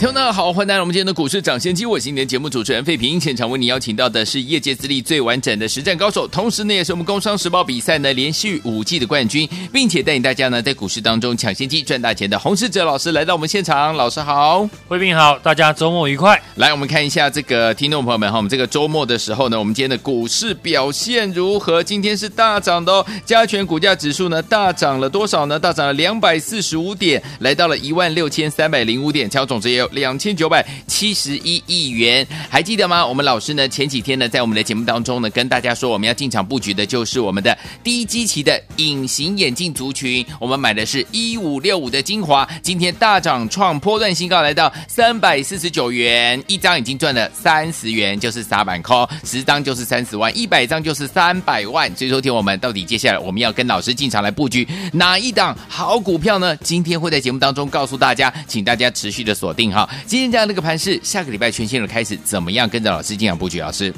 听众大家好，欢迎来到我们今天的股市抢先机。我是今天节目主持人费平，现场为你邀请到的是业界资历最完整的实战高手，同时呢也是我们工商时报比赛呢连续五季的冠军，并且带领大家呢在股市当中抢先机赚大钱的洪世哲老师来到我们现场。老师好，费平好，大家周末愉快。来，我们看一下这个听众朋友们哈，我们这个周末的时候呢，我们今天的股市表现如何？今天是大涨的哦，加权股价指数呢大涨了多少呢？大涨了两百四十五点，来到了一万六千三百零五点，敲总值也有。两千九百七十一亿元，还记得吗？我们老师呢前几天呢，在我们的节目当中呢，跟大家说我们要进场布局的就是我们的低基期的隐形眼镜族群。我们买的是一五六五的精华，今天大涨创波段新高，来到三百四十九元一张，已经赚了三十元，就是撒板扣，十张就是三十万，一百张就是三百万。所以说，听我们到底接下来我们要跟老师进场来布局哪一档好股票呢？今天会在节目当中告诉大家，请大家持续的锁定哈。今天这样的一个盘势，下个礼拜全新的开始，怎么样跟着老师进场布局？老师，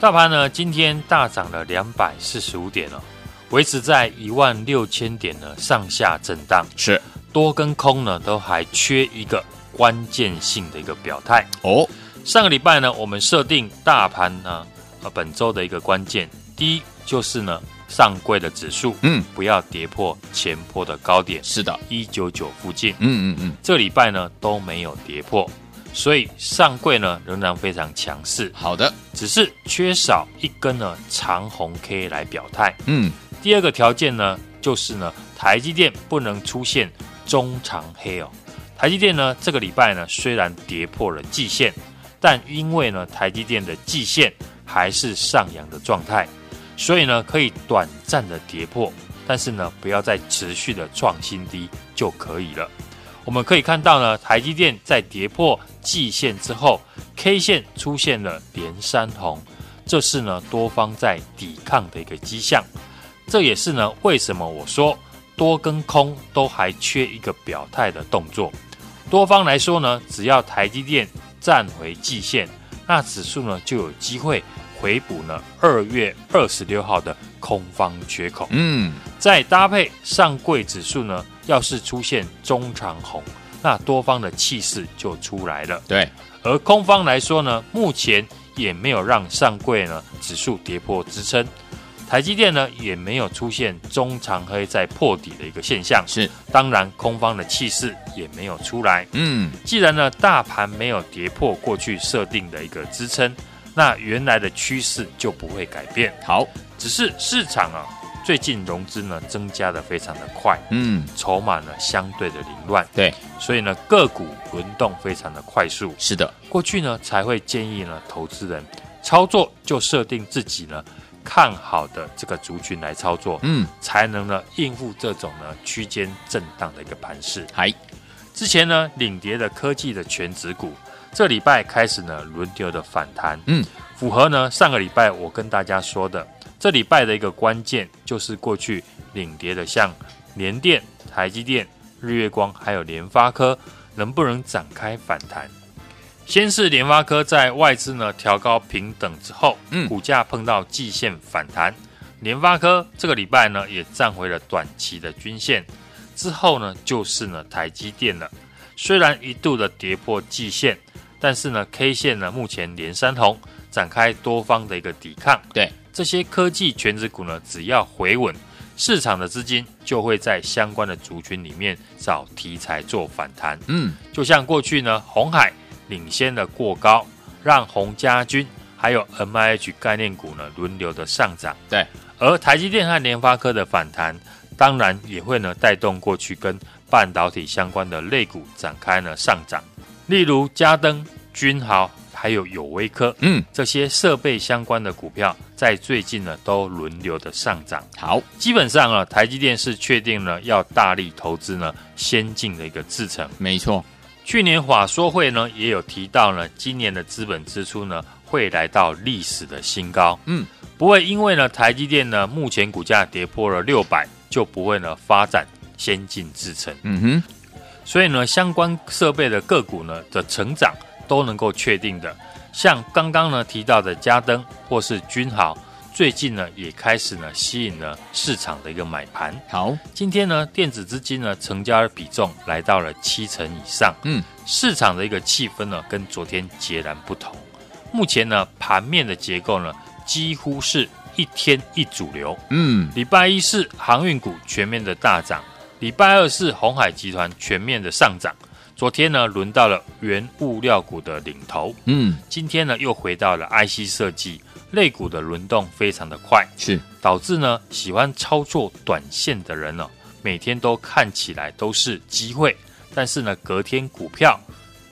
大盘呢今天大涨了两百四十五点哦，维持在一万六千点呢上下震荡，是多跟空呢都还缺一个关键性的一个表态哦。上个礼拜呢，我们设定大盘呢呃本周的一个关键，第一就是呢。上柜的指数，嗯，不要跌破前坡的高点，是的，一九九附近，嗯嗯嗯，这礼拜呢都没有跌破，所以上柜呢仍然非常强势。好的，只是缺少一根呢长红 K 来表态。嗯，第二个条件呢就是呢台积电不能出现中长黑哦。台积电呢这个礼拜呢虽然跌破了季线，但因为呢台积电的季线还是上扬的状态。所以呢，可以短暂的跌破，但是呢，不要再持续的创新低就可以了。我们可以看到呢，台积电在跌破季线之后，K 线出现了连三红，这是呢多方在抵抗的一个迹象。这也是呢为什么我说多跟空都还缺一个表态的动作。多方来说呢，只要台积电站回季线，那指数呢就有机会。回补呢，二月二十六号的空方缺口，嗯，再搭配上柜指数呢，要是出现中长红，那多方的气势就出来了。对，而空方来说呢，目前也没有让上柜呢指数跌破支撑，台积电呢也没有出现中长黑在破底的一个现象，是，当然空方的气势也没有出来。嗯，既然呢大盘没有跌破过去设定的一个支撑。那原来的趋势就不会改变。好，只是市场啊，最近融资呢增加的非常的快，嗯，筹码呢相对的凌乱，对，所以呢个股轮动非常的快速。是的，过去呢才会建议呢投资人操作就设定自己呢看好的这个族群来操作，嗯，才能呢应付这种呢区间震荡的一个盘势。还之前呢领跌的科技的全指股。这礼拜开始呢，轮流的反弹，嗯，符合呢上个礼拜我跟大家说的，这礼拜的一个关键就是过去领跌的，像联电、台积电、日月光还有联发科，能不能展开反弹？先是联发科在外资呢调高平等之后，嗯，股价碰到季线反弹，联发科这个礼拜呢也站回了短期的均线，之后呢就是呢台积电了，虽然一度的跌破季线。但是呢，K 线呢目前连三红，展开多方的一个抵抗。对这些科技权值股呢，只要回稳，市场的资金就会在相关的族群里面找题材做反弹。嗯，就像过去呢，红海领先的过高，让红家军还有 MIH 概念股呢轮流的上涨。对，而台积电和联发科的反弹，当然也会呢带动过去跟半导体相关的类股展开呢上涨。例如嘉登、君豪，还有友威科，嗯，这些设备相关的股票，在最近呢都轮流的上涨。好，基本上啊，台积电是确定了要大力投资呢先进的一个制程。没错，去年法说会呢也有提到呢，今年的资本支出呢会来到历史的新高。嗯，不会因为呢台积电呢目前股价跌破了六百，就不会呢发展先进制程。嗯哼，所以呢相关设备的个股呢的成长都能够确定的。像刚刚呢提到的嘉登或是君豪。最近呢，也开始呢吸引了市场的一个买盘。好，今天呢，电子资金呢成交的比重来到了七成以上。嗯，市场的一个气氛呢，跟昨天截然不同。目前呢，盘面的结构呢，几乎是一天一主流。嗯，礼拜一是航运股全面的大涨，礼拜二是鸿海集团全面的上涨。昨天呢，轮到了原物料股的领头。嗯，今天呢，又回到了 IC 设计。类股的轮动非常的快，是导致呢喜欢操作短线的人呢，每天都看起来都是机会，但是呢隔天股票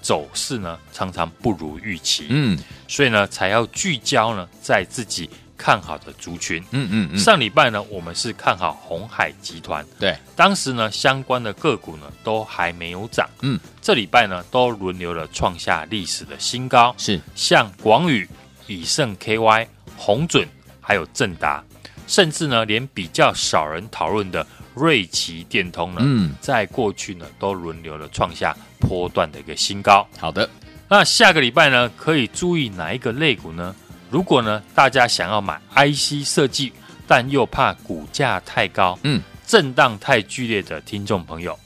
走势呢常常不如预期，嗯，所以呢才要聚焦呢在自己看好的族群，嗯嗯嗯。上礼拜呢我们是看好红海集团，对，当时呢相关的个股呢都还没有涨，嗯，这礼拜呢都轮流了创下历史的新高，是。像广宇。以盛 KY、红准，还有正达，甚至呢，连比较少人讨论的瑞奇电通呢，嗯，在过去呢，都轮流了创下波段的一个新高。好的，那下个礼拜呢，可以注意哪一个类股呢？如果呢，大家想要买 IC 设计，但又怕股价太高，嗯，震荡太剧烈的听众朋友，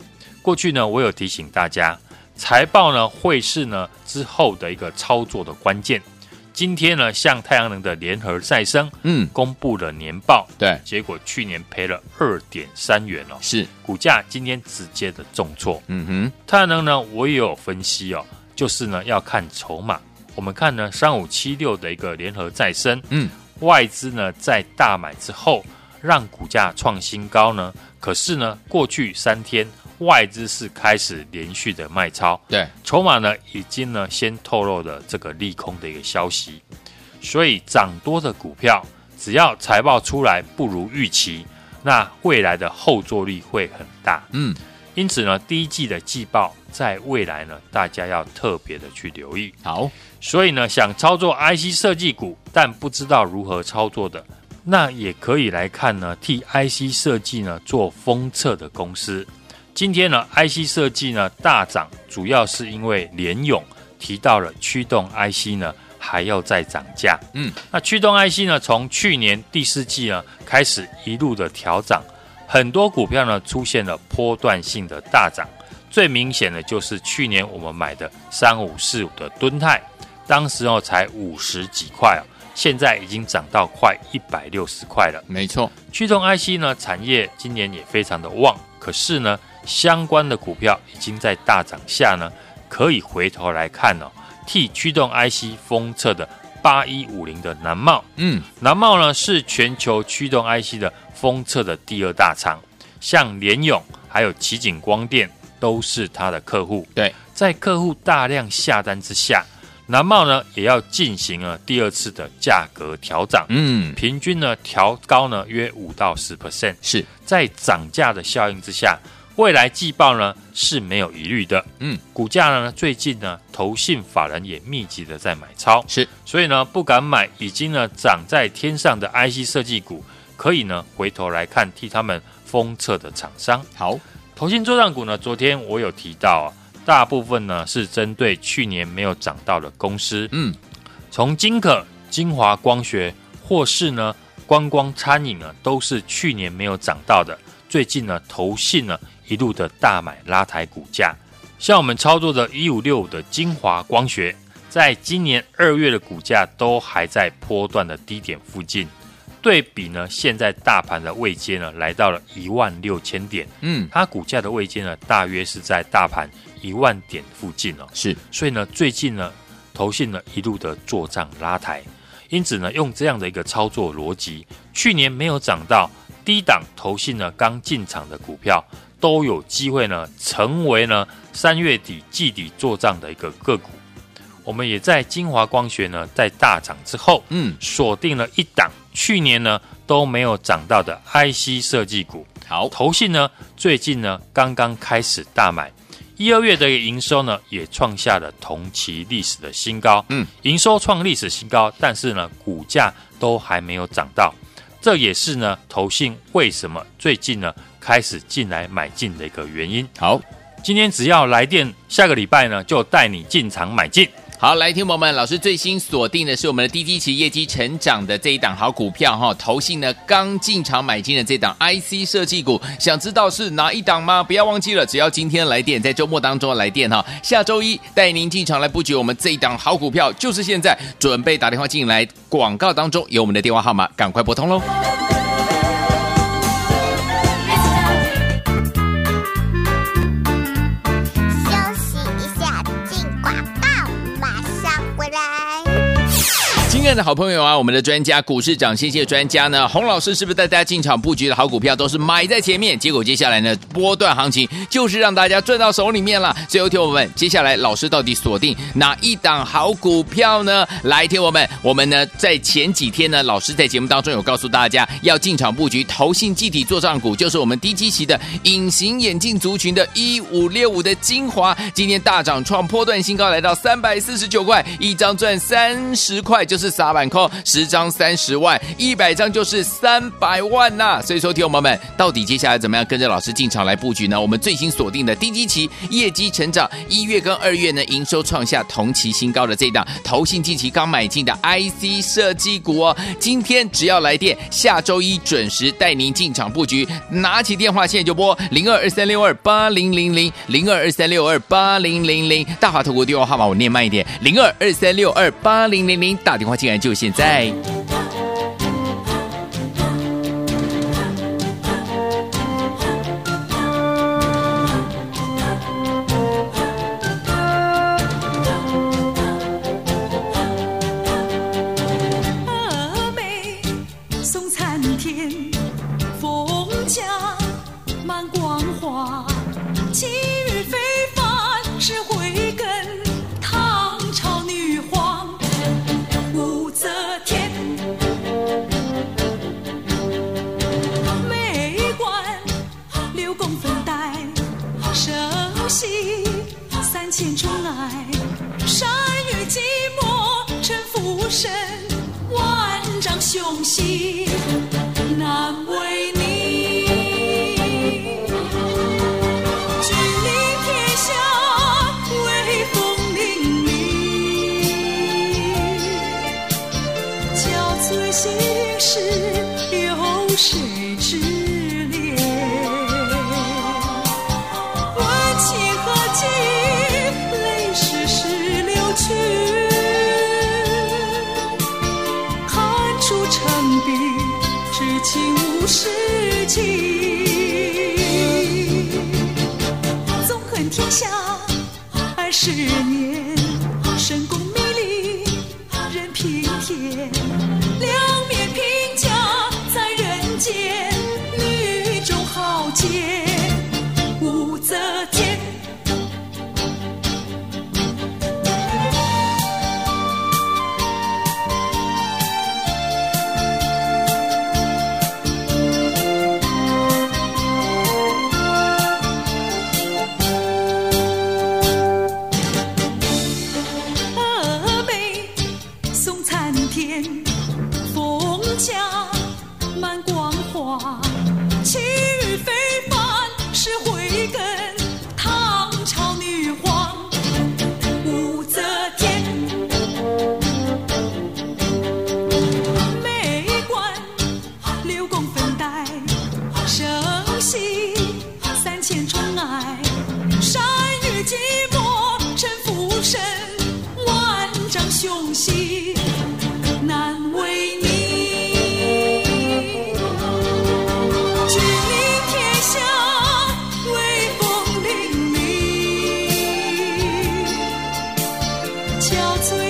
过去呢，我有提醒大家，财报呢，会是呢之后的一个操作的关键。今天呢，像太阳能的联合再生，嗯，公布了年报，对，结果去年赔了二点三元哦，是。股价今天直接的重挫，嗯哼，太阳能呢，我也有分析哦，就是呢要看筹码，我们看呢三五七六的一个联合再生，嗯，外资呢在大买之后，让股价创新高呢，可是呢过去三天。外资是开始连续的卖超，对，筹码呢已经呢先透露了这个利空的一个消息，所以涨多的股票，只要财报出来不如预期，那未来的后坐力会很大。嗯，因此呢，第一季的季报在未来呢，大家要特别的去留意。好，所以呢，想操作 IC 设计股，但不知道如何操作的，那也可以来看呢，替 IC 设计呢做封测的公司。今天呢，IC 设计呢大涨，主要是因为联勇提到了驱动 IC 呢还要再涨价。嗯，那驱动 IC 呢，从去年第四季呢开始一路的调涨，很多股票呢出现了波段性的大涨。最明显的就是去年我们买的三五四五的敦泰，当时哦才五十几块哦，现在已经涨到快一百六十块了。没错，驱动 IC 呢产业今年也非常的旺，可是呢。相关的股票已经在大涨下呢，可以回头来看哦。替驱动 IC 封测的八一五零的南茂，嗯，南茂呢是全球驱动 IC 的封测的第二大厂，像联咏还有奇景光电都是他的客户。对，在客户大量下单之下，南茂呢也要进行了第二次的价格调涨，嗯，平均呢调高呢约五到十。percent，是。在涨价的效应之下。未来季报呢是没有疑虑的，嗯，股价呢最近呢投信法人也密集的在买超，是，所以呢不敢买已经呢涨在天上的 IC 设计股，可以呢回头来看替他们封测的厂商。好，投信作帐股呢，昨天我有提到啊，大部分呢是针对去年没有涨到的公司，嗯，从金可、精华光学或是呢观光餐饮呢，都是去年没有涨到的，最近呢投信呢。一路的大买拉抬股价，像我们操作的一五六五的金华光学，在今年二月的股价都还在波段的低点附近。对比呢，现在大盘的位阶呢，来到了一万六千点，嗯，它股价的位阶呢，大约是在大盘一万点附近哦。是，所以呢，最近呢，投信呢一路的做账拉抬，因此呢，用这样的一个操作逻辑，去年没有涨到低档投信呢刚进场的股票。都有机会呢，成为呢三月底季底做账的一个个股。我们也在晶华光学呢，在大涨之后，嗯，锁定了一档去年呢都没有涨到的 IC 设计股。好，投信呢最近呢刚刚开始大买，一二月的营收呢，也创下了同期历史的新高。嗯，营收创历史新高，但是呢，股价都还没有涨到。这也是呢，投信为什么最近呢开始进来买进的一个原因。好，今天只要来电，下个礼拜呢就带你进场买进。好，来，听友们，老师最新锁定的是我们的低基期业绩成长的这一档好股票哈，投信呢刚进场买进的这档 IC 设计股，想知道是哪一档吗？不要忘记了，只要今天来电，在周末当中来电哈，下周一带您进场来布局我们这一档好股票，就是现在准备打电话进来，广告当中有我们的电话号码，赶快拨通喽。亲爱的好朋友啊，我们的专家股市长，谢谢专家呢，洪老师是不是带大家进场布局的好股票都是买在前面？结果接下来呢，波段行情就是让大家赚到手里面了。最后听我们，接下来老师到底锁定哪一档好股票呢？来听我们，我们呢在前几天呢，老师在节目当中有告诉大家要进场布局投信集体做账股，就是我们低基期的隐形眼镜族群的一五六五的精华，今天大涨创波段新高，来到三百四十九块，一张赚三十块，就是。撒板扣十张三十万，一百张就是三百万呐、所以说，听友们，到底接下来怎么样跟着老师进场来布局呢？我们最新锁定的低基期业绩成长，一月跟二月呢营收创下同期新高的这档投信近期刚买进的 IC 设计股哦，今天只要来电，下周一准时带您进场布局。拿起电话现在就拨零二二三六二八零零零零二二三六二八零零零大华投顾电话号码我念慢一点零二二三六二八零零零打电话。竟然就现在。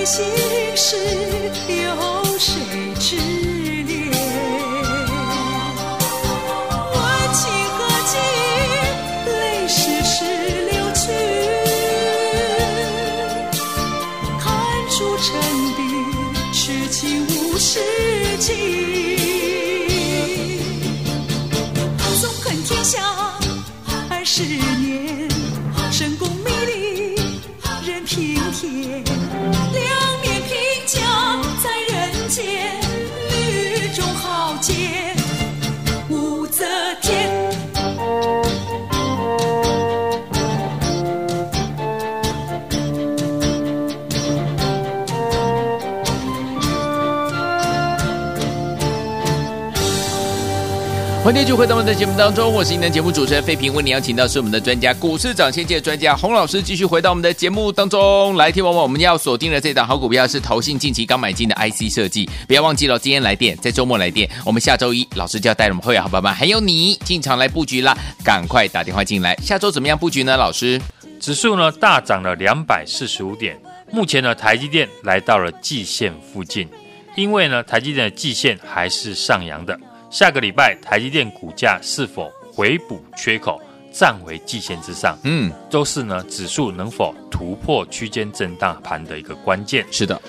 心事有谁知？接欢迎继续回到我们的节目当中，我是您的节目主持人费平，为您邀请到是我们的专家股市涨先机专家洪老师，继续回到我们的节目当中来。听完我们要锁定的这档好股票是投信近期刚买进的 IC 设计，不要忘记了，今天来电，在周末来电，我们下周一老师就要带我们会员好伙伴，还有你进场来布局啦，赶快打电话进来。下周怎么样布局呢？老师，指数呢大涨了两百四十五点，目前呢台积电来到了季线附近，因为呢台积电的季线还是上扬的。下个礼拜台积电股价是否回补缺口，站回季线之上？嗯，都是呢指数能否突破区间震荡盘的一个关键。是的，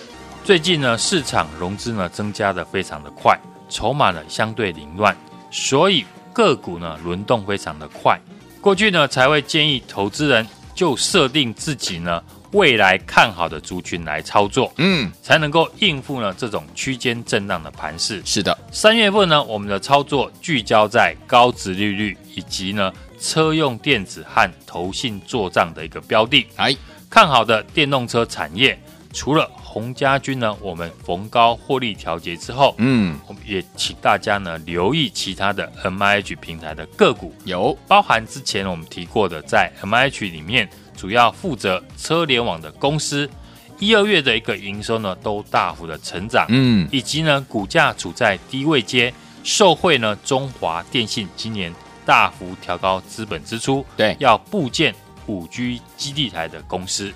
最近呢市场融资呢增加的非常的快，筹码呢相对凌乱，所以个股呢轮动非常的快。过去呢才会建议投资人就设定自己呢。未来看好的族群来操作，嗯，才能够应付呢这种区间震荡的盘势。是的，三月份呢，我们的操作聚焦在高值利率以及呢车用电子和投信做账的一个标的。哎，看好的电动车产业，除了洪家军呢，我们逢高获利调节之后，嗯，我们也请大家呢留意其他的 MIH 平台的个股，有包含之前我们提过的在 MIH 里面。主要负责车联网的公司，一二月的一个营收呢都大幅的成长，嗯，以及呢股价处在低位阶，受惠呢中华电信今年大幅调高资本支出，对，要部建五 G 基地台的公司，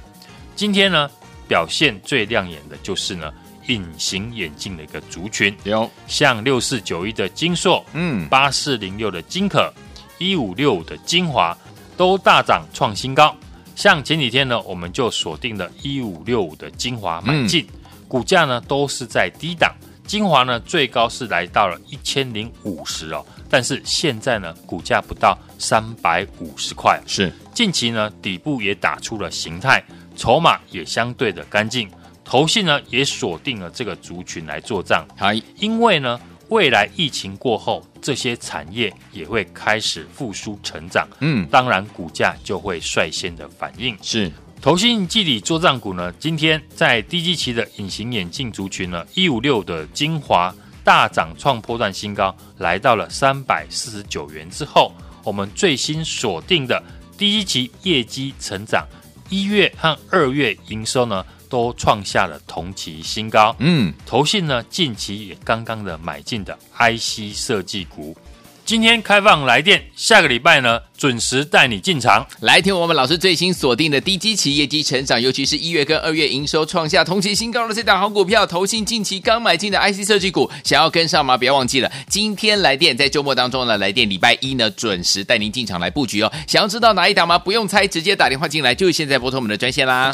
今天呢表现最亮眼的就是呢隐形眼镜的一个族群，有。像六四九一的金硕，嗯，八四零六的金可，一五六五的金华都大涨创新高。像前几天呢，我们就锁定了一五六五的精华买进，嗯、股价呢都是在低档，精华呢最高是来到了一千零五十哦，但是现在呢股价不到三百五十块，是近期呢底部也打出了形态，筹码也相对的干净，投信呢也锁定了这个族群来做账，嗨，因为呢。未来疫情过后，这些产业也会开始复苏成长，嗯，当然股价就会率先的反应。是，投信季底做账股呢，今天在低基期的隐形眼镜族群呢，一五六的精华大涨创波段新高，来到了三百四十九元之后，我们最新锁定的低基期业绩成长，一月和二月营收呢，都创下了同期新高。嗯，投信呢近期也刚刚的买进的 IC 设计股，今天开放来电，下个礼拜呢准时带你进场来听我们老师最新锁定的低基期业绩成长，尤其是一月跟二月营收创下同期新高的这档好股票。投信近期刚买进的 IC 设计股，想要跟上吗？不要忘记了，今天来电在周末当中呢来电，礼拜一呢准时带您进场来布局哦。想要知道哪一档吗？不用猜，直接打电话进来，就是现在拨通我们的专线啦。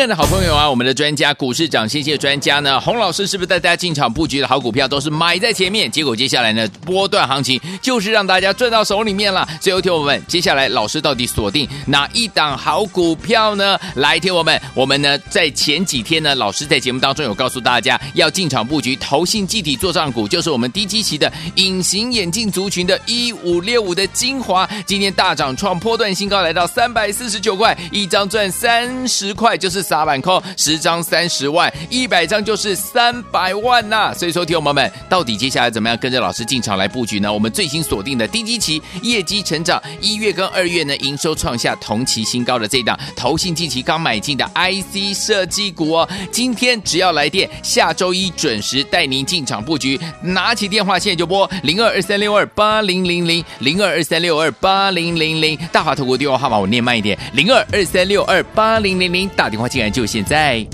亲爱的好朋友啊，我们的专家股市长，谢谢专家呢，洪老师是不是带大家进场布局的好股票都是买在前面？结果接下来呢，波段行情就是让大家赚到手里面了。最后听我们，接下来老师到底锁定哪一档好股票呢？来听我们，我们呢在前几天呢，老师在节目当中有告诉大家要进场布局投信集体做账股，就是我们低基期的隐形眼镜族群的一五六五的精华，今天大涨创波段新高，来到三百四十九块，一张赚三十块，就是。撒板扣十张三十万，一百张就是三百万呐、所以说，听友们，到底接下来怎么样跟着老师进场来布局呢？我们最新锁定的低基期业绩成长，一月跟二月呢营收创下同期新高的这档投信近期刚买进的 IC 设计股哦，今天只要来电，下周一准时带您进场布局。拿起电话现在就拨零二二三六二八零零零零二二三六二八零零零大华投顾电话号码我念慢一点零二二三六二八零零零打电话进。就现在。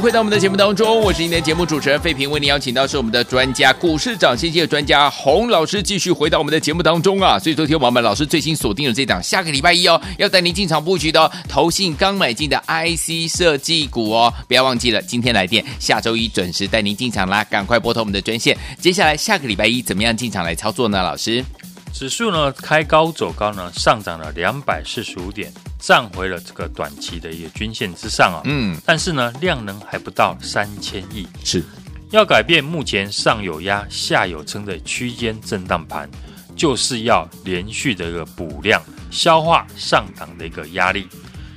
回到我们的节目当中，我是您的节目主持人费平，为您邀请到是我们的专家股市长先机的专家洪老师，继续回到我们的节目当中啊。所以昨天我们老师最新锁定了这档，下个礼拜一哦，要带您进场布局的投信刚买进的 IC 设计股哦，不要忘记了，今天来电，下周一准时带您进场啦，赶快拨通我们的专线。接下来下个礼拜一怎么样进场来操作呢？老师，指数呢开高走高呢，上涨了两百四十五点。站回了这个短期的一个均线之上啊，嗯，但是呢，量能还不到三千亿，是要改变目前上有压、下有撑的区间震荡盘，就是要连续的一个补量，消化上档的一个压力。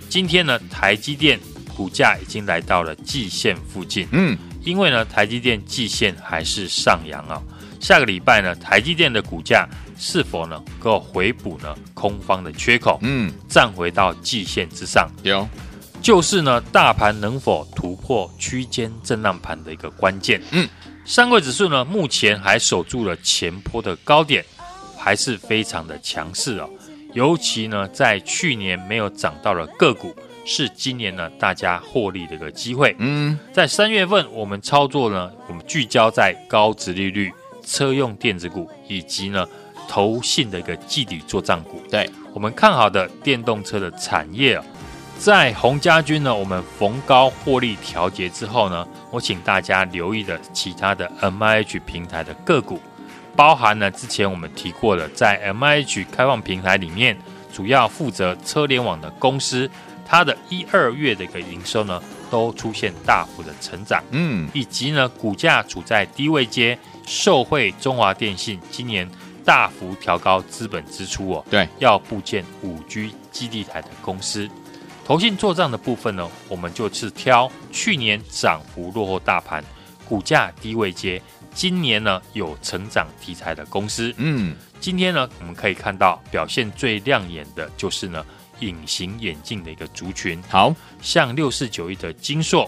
今天呢，台积电股价已经来到了季线附近，嗯，因为呢，台积电季线还是上扬啊，下个礼拜呢，台积电的股价。是否能，够回补呢空方的缺口？嗯，站回到季线之上，有，就是呢大盘能否突破区间震荡盘的一个关键。嗯，上柜指数呢目前还守住了前坡的高点，还是非常的强势哦。尤其呢在去年没有涨到的个股，是今年呢大家获利的一个机会。嗯，在三月份我们操作呢，我们聚焦在高值利率、车用电子股以及呢。投信的一个季底做账股，对。我们看好的电动车的产业啊，在洪家军呢，我们逢高获利调节之后呢，我请大家留意的其他的 MIH 平台的个股，包含了之前我们提过的，在 MIH 开放平台里面，主要负责车联网的公司，它的一二月的一个营收呢，都出现大幅的成长，嗯，以及呢，股价处在低位阶，受惠中华电信今年。大幅调高资本支出哦，对，要布建五 G 基地台的公司，投信做账的部分呢，我们就是挑去年涨幅落后大盘、股价低位接，今年呢有成长题材的公司。嗯，今天呢，我们可以看到表现最亮眼的就是呢隐形眼镜的一个族群，好。像六四九一的金硕，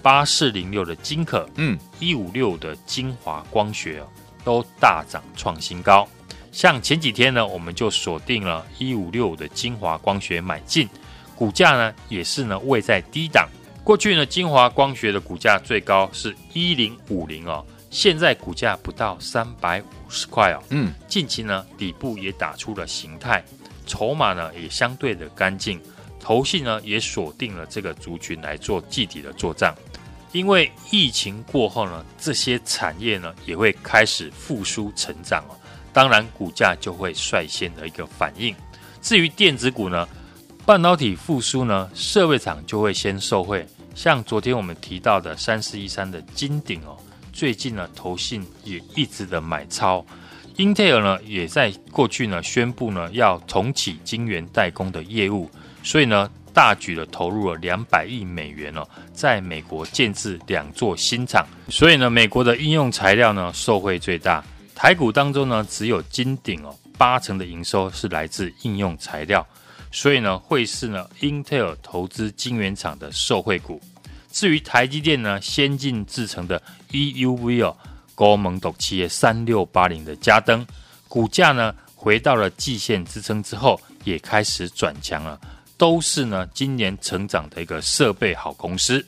八四零六的金可，嗯，一五六的晶华光学哦。都大涨创新高，像前几天呢，我们就锁定了一五六的精华光学买进，股价呢也是呢位在低档。过去呢，精华光学的股价最高是一零五零哦，现在股价不到三百五十块哦。嗯，近期呢底部也打出了形态，筹码呢也相对的干净，投信呢也锁定了这个族群来做季底的作帐。因为疫情过后呢，这些产业呢也会开始复苏成长哦，当然股价就会率先的一个反应。至于电子股呢，半导体复苏呢，设备厂就会先受惠。像昨天我们提到的三四一三的金鼎哦，最近呢投信也一直的买超。英特尔呢也在过去呢宣布呢要重启晶圆代工的业务，所以呢。大举的投入了两百亿美元哦，在美国建置两座新厂，所以呢，美国的应用材料呢受惠最大。台股当中呢，只有金鼎哦，八成的营收是来自应用材料，所以呢，会是呢英特尔投资晶圆厂的受惠股。至于台积电呢，先进制程的 EUV 哦，高门独企业三六八零的嘉登，股价呢回到了季线支撑之后，也开始转强了。都是呢，今年成长的一个设备好公司。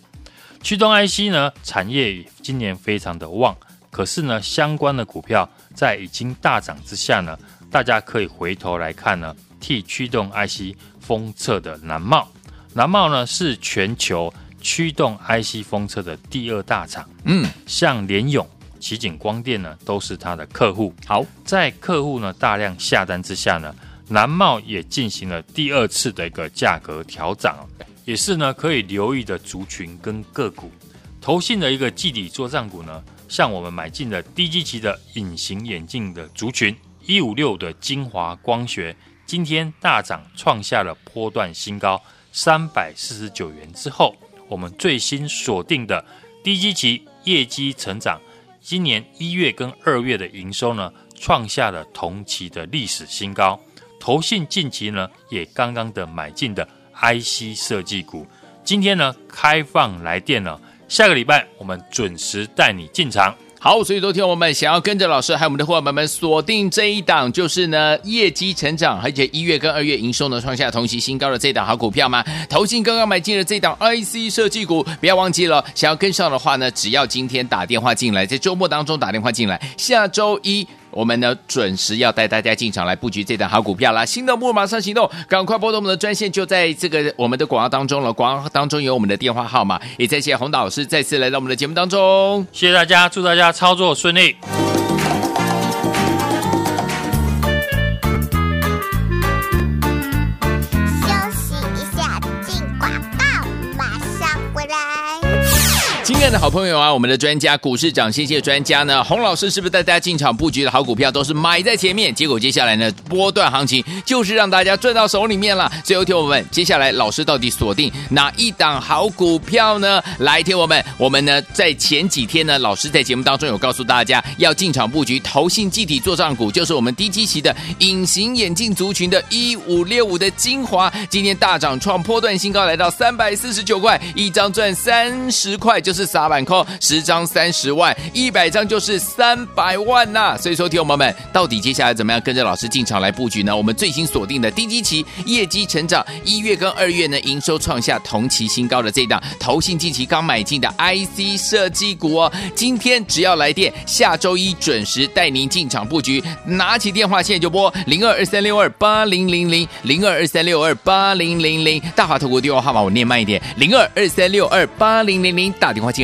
驱动 IC 呢，产业今年非常的旺，可是呢，相关的股票在已经大涨之下呢，大家可以回头来看呢，替驱动 IC 封测的南茂，南茂呢是全球驱动 IC 封测的第二大厂。嗯，像联咏、奇景光电呢，都是它的客户。好，在客户呢大量下单之下呢。南茂也进行了第二次的一个价格调涨，也是呢可以留意的族群跟个股。投信的一个季底作帐股呢，像我们买进的低基期的隐形眼镜的族群一五六的精华光学，今天大涨创下了波段新高三百四十九元之后，我们最新锁定的低基期业绩成长，今年一月跟二月的营收呢，创下了同期的历史新高。投信近期呢也刚刚的买进的 IC 设计股，今天呢开放来电了，下个礼拜我们准时带你进场。好，所以昨天我们想要跟着老师还有我们的伙伴们锁定这一档，就是呢业绩成长，而且一月跟二月营收呢创下同期新高的这档好股票吗？投信刚刚买进了这档 IC 设计股，不要忘记了，想要跟上的话呢，只要今天打电话进来，在周末当中打电话进来，下周一。我们呢，准时要带大家进场来布局这档好股票啦！心动不如马上行动，赶快拨通我们的专线，就在这个我们的广告当中了。广告当中有我们的电话号码，也再谢谢洪导老师再次来到我们的节目当中，谢谢大家，祝大家操作顺利。好朋友啊，我们的专家股市涨谢谢专家呢，洪老师是不是带大家进场布局的好股票都是买在前面？结果接下来呢，波段行情就是让大家赚到手里面了。最后听我们接下来老师到底锁定哪一档好股票呢？来听我们，我们呢在前几天呢，老师在节目当中有告诉大家要进场布局投信集体做账股，就是我们低基期的隐形眼镜族群的一五六五的精华，今天大涨创波段新高，来到三百四十九块，一张赚三十块，就是。板扣十张三十万，一百张就是三百万呐、所以说，听友们，到底接下来怎么样跟着老师进场来布局呢？我们最新锁定的低基期业绩成长，一月跟二月呢营收创下同期新高的这档投信近期刚买进的 IC 设计股哦，今天只要来电，下周一准时带您进场布局。拿起电话现在就拨零二二三六二八零零零零二二三六二八零零零大华投顾电话号码我念慢一点零二二三六二八零零零打电话进。